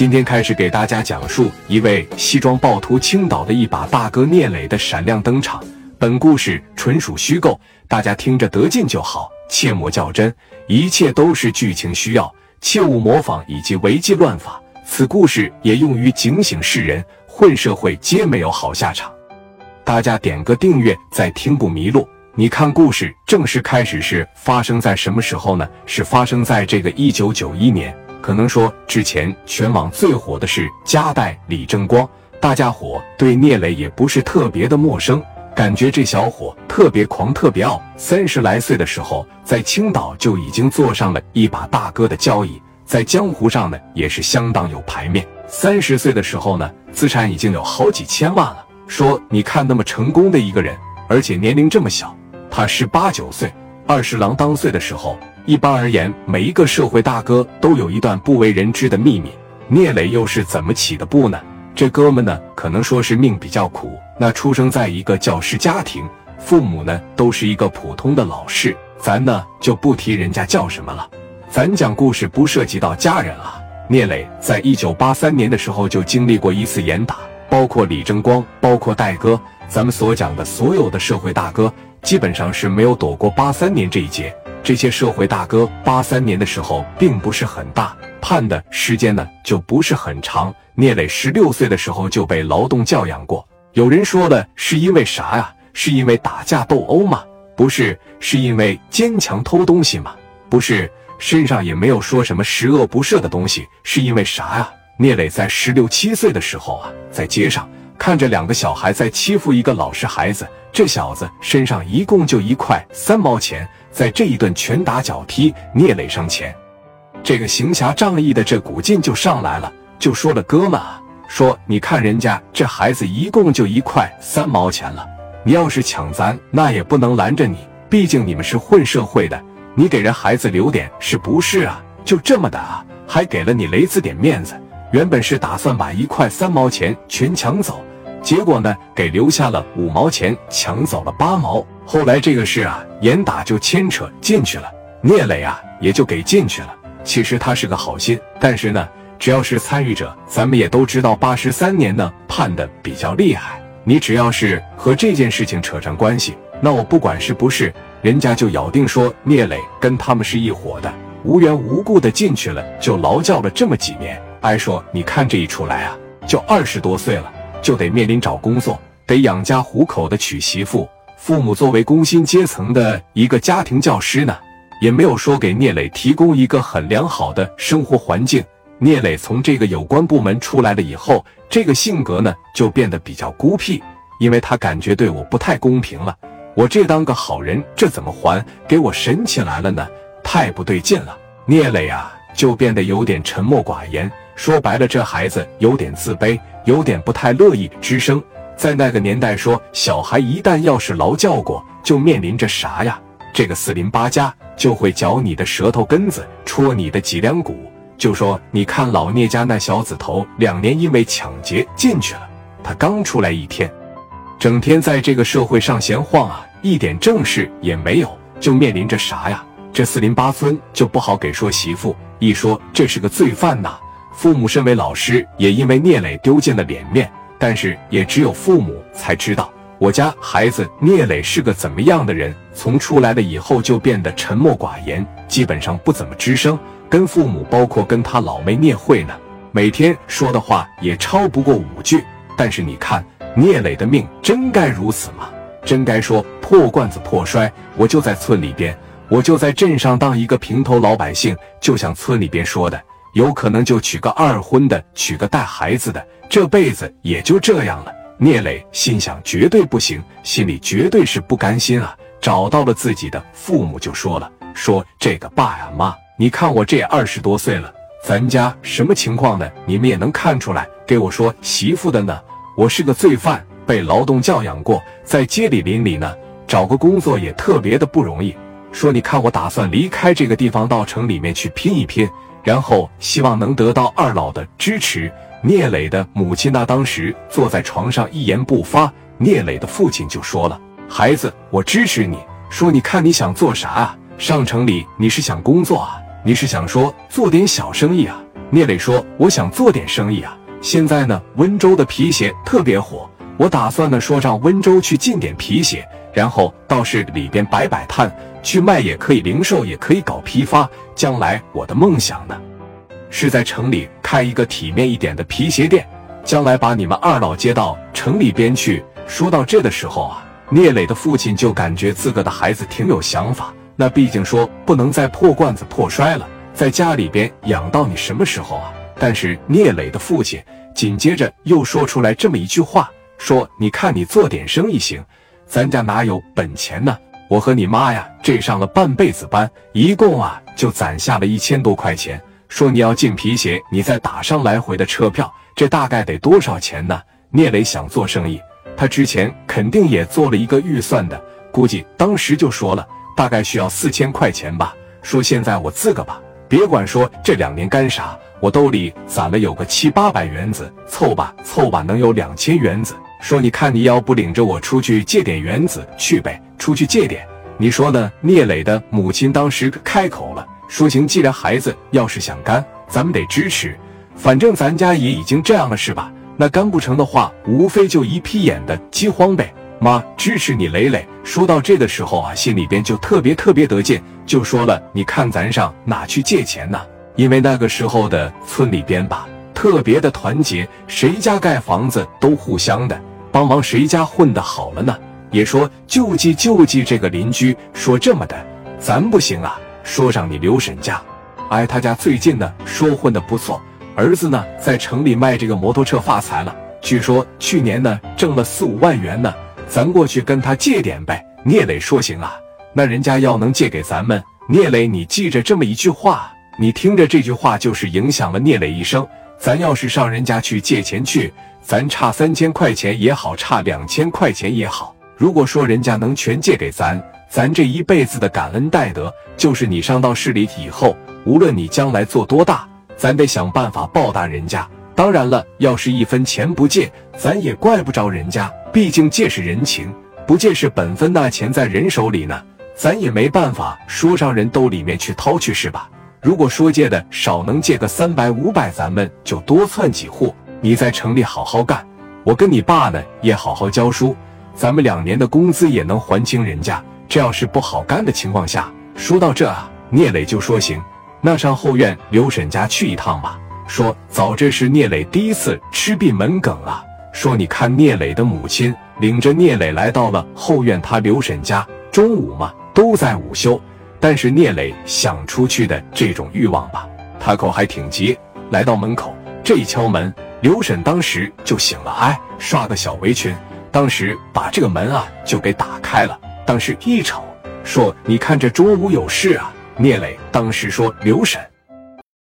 今天开始给大家讲述一位西装暴徒青岛的一把大哥聂磊的闪亮登场。本故事纯属虚构，大家听着得劲就好，切莫较真，一切都是剧情需要，切勿模仿以及违纪乱法。此故事也用于警醒世人，混社会皆没有好下场。大家点个订阅，再听不迷路。你看，故事正式开始是发生在什么时候呢？是发生在这个一九九一年。可能说，之前全网最火的是夹带李正光，大家伙对聂磊也不是特别的陌生，感觉这小伙特别狂，特别傲。三十来岁的时候，在青岛就已经坐上了一把大哥的交椅，在江湖上呢也是相当有牌面。三十岁的时候呢，资产已经有好几千万了。说你看那么成功的一个人，而且年龄这么小，他十八九岁，二十郎当岁的时候。一般而言，每一个社会大哥都有一段不为人知的秘密。聂磊又是怎么起的步呢？这哥们呢，可能说是命比较苦。那出生在一个教师家庭，父母呢都是一个普通的老师。咱呢就不提人家叫什么了，咱讲故事不涉及到家人啊。聂磊在一九八三年的时候就经历过一次严打，包括李争光，包括戴哥，咱们所讲的所有的社会大哥，基本上是没有躲过八三年这一劫。这些社会大哥，八三年的时候并不是很大，判的时间呢就不是很长。聂磊十六岁的时候就被劳动教养过。有人说的是因为啥呀？是因为打架斗殴吗？不是，是因为坚强偷东西吗？不是，身上也没有说什么十恶不赦的东西。是因为啥呀？聂磊在十六七岁的时候啊，在街上看着两个小孩在欺负一个老实孩子，这小子身上一共就一块三毛钱。在这一顿拳打脚踢，聂磊上前，这个行侠仗义的这股劲就上来了，就说了：“哥们啊，说你看人家这孩子一共就一块三毛钱了，你要是抢咱，那也不能拦着你，毕竟你们是混社会的，你给人孩子留点是不是啊？就这么的啊，还给了你雷子点面子，原本是打算把一块三毛钱全抢走。”结果呢，给留下了五毛钱，抢走了八毛。后来这个事啊，严打就牵扯进去了，聂磊啊也就给进去了。其实他是个好心，但是呢，只要是参与者，咱们也都知道，八十三年呢判的比较厉害。你只要是和这件事情扯上关系，那我不管是不是，人家就咬定说聂磊跟他们是一伙的，无缘无故的进去了，就劳教了这么几年。哎说，你看这一出来啊，就二十多岁了。就得面临找工作，得养家糊口的娶媳妇。父母作为工薪阶层的一个家庭教师呢，也没有说给聂磊提供一个很良好的生活环境。聂磊从这个有关部门出来了以后，这个性格呢就变得比较孤僻，因为他感觉对我不太公平了。我这当个好人，这怎么还给我神起来了呢？太不对劲了。聂磊啊，就变得有点沉默寡言。说白了，这孩子有点自卑，有点不太乐意吱声。在那个年代，说小孩一旦要是劳教过，就面临着啥呀？这个四邻八家就会嚼你的舌头根子，戳你的脊梁骨。就说你看老聂家那小子头，两年因为抢劫进去了，他刚出来一天，整天在这个社会上闲晃啊，一点正事也没有，就面临着啥呀？这四邻八村就不好给说媳妇，一说这是个罪犯呐。父母身为老师，也因为聂磊丢尽了脸面。但是也只有父母才知道，我家孩子聂磊是个怎么样的人。从出来了以后，就变得沉默寡言，基本上不怎么吱声。跟父母，包括跟他老妹聂慧呢，每天说的话也超不过五句。但是你看，聂磊的命真该如此吗？真该说破罐子破摔？我就在村里边，我就在镇上当一个平头老百姓，就像村里边说的。有可能就娶个二婚的，娶个带孩子的，这辈子也就这样了。聂磊心想，绝对不行，心里绝对是不甘心啊。找到了自己的父母，就说了：“说这个爸呀妈，你看我这二十多岁了，咱家什么情况呢？你们也能看出来。给我说媳妇的呢，我是个罪犯，被劳动教养过，在街里邻里呢，找个工作也特别的不容易。说你看我打算离开这个地方，到城里面去拼一拼。”然后希望能得到二老的支持。聂磊的母亲那当时坐在床上一言不发。聂磊的父亲就说了：“孩子，我支持你。说你看你想做啥啊？上城里你是想工作啊？你是想说做点小生意啊？聂磊说：“我想做点生意啊，现在呢，温州的皮鞋特别火，我打算呢说让温州去进点皮鞋，然后到市里边摆摆摊，去卖也可以，零售也可以搞批发。将来我的梦想呢，是在城里开一个体面一点的皮鞋店，将来把你们二老接到城里边去。”说到这的时候啊，聂磊的父亲就感觉自个的孩子挺有想法。那毕竟说不能再破罐子破摔了，在家里边养到你什么时候啊？但是聂磊的父亲紧接着又说出来这么一句话：说你看你做点生意行，咱家哪有本钱呢？我和你妈呀，这上了半辈子班，一共啊就攒下了一千多块钱。说你要进皮鞋，你再打上来回的车票，这大概得多少钱呢？聂磊想做生意。他之前肯定也做了一个预算的，估计当时就说了，大概需要四千块钱吧。说现在我自个吧，别管说这两年干啥，我兜里攒了有个七八百元子，凑吧凑吧能有两千元子。说你看你要不领着我出去借点元子去呗，出去借点，你说呢？聂磊的母亲当时开口了，说行，既然孩子要是想干，咱们得支持，反正咱家也已经这样了，是吧？那干不成的话，无非就一屁眼的饥荒呗。妈支持你磊磊。说到这的时候啊，心里边就特别特别得劲，就说了：“你看咱上哪去借钱呢？因为那个时候的村里边吧，特别的团结，谁家盖房子都互相的帮忙，谁家混的好了呢，也说救济救济这个邻居。说这么的，咱不行啊，说上你刘婶家，哎，他家最近呢说混的不错。”儿子呢，在城里卖这个摩托车发财了，据说去年呢挣了四五万元呢。咱过去跟他借点呗。聂磊说行啊，那人家要能借给咱们，聂磊你记着这么一句话，你听着这句话就是影响了聂磊一生。咱要是上人家去借钱去，咱差三千块钱也好，差两千块钱也好，如果说人家能全借给咱，咱这一辈子的感恩戴德，就是你上到市里以后，无论你将来做多大。咱得想办法报答人家。当然了，要是一分钱不借，咱也怪不着人家。毕竟借是人情，不借是本分。那钱在人手里呢，咱也没办法说上人兜里面去掏去，是吧？如果说借的少，能借个三百五百，咱们就多窜几户。你在城里好好干，我跟你爸呢也好好教书，咱们两年的工资也能还清人家。这要是不好干的情况下，说到这啊，聂磊就说行。那上后院刘婶家去一趟吧。说早这是聂磊第一次吃闭门羹啊。说你看聂磊的母亲领着聂磊来到了后院他刘婶家，中午嘛都在午休，但是聂磊想出去的这种欲望吧，他口还挺急。来到门口这一敲门，刘婶当时就醒了，哎，刷个小围裙，当时把这个门啊就给打开了。当时一瞅，说你看这中午有事啊。聂磊当时说：“刘婶。”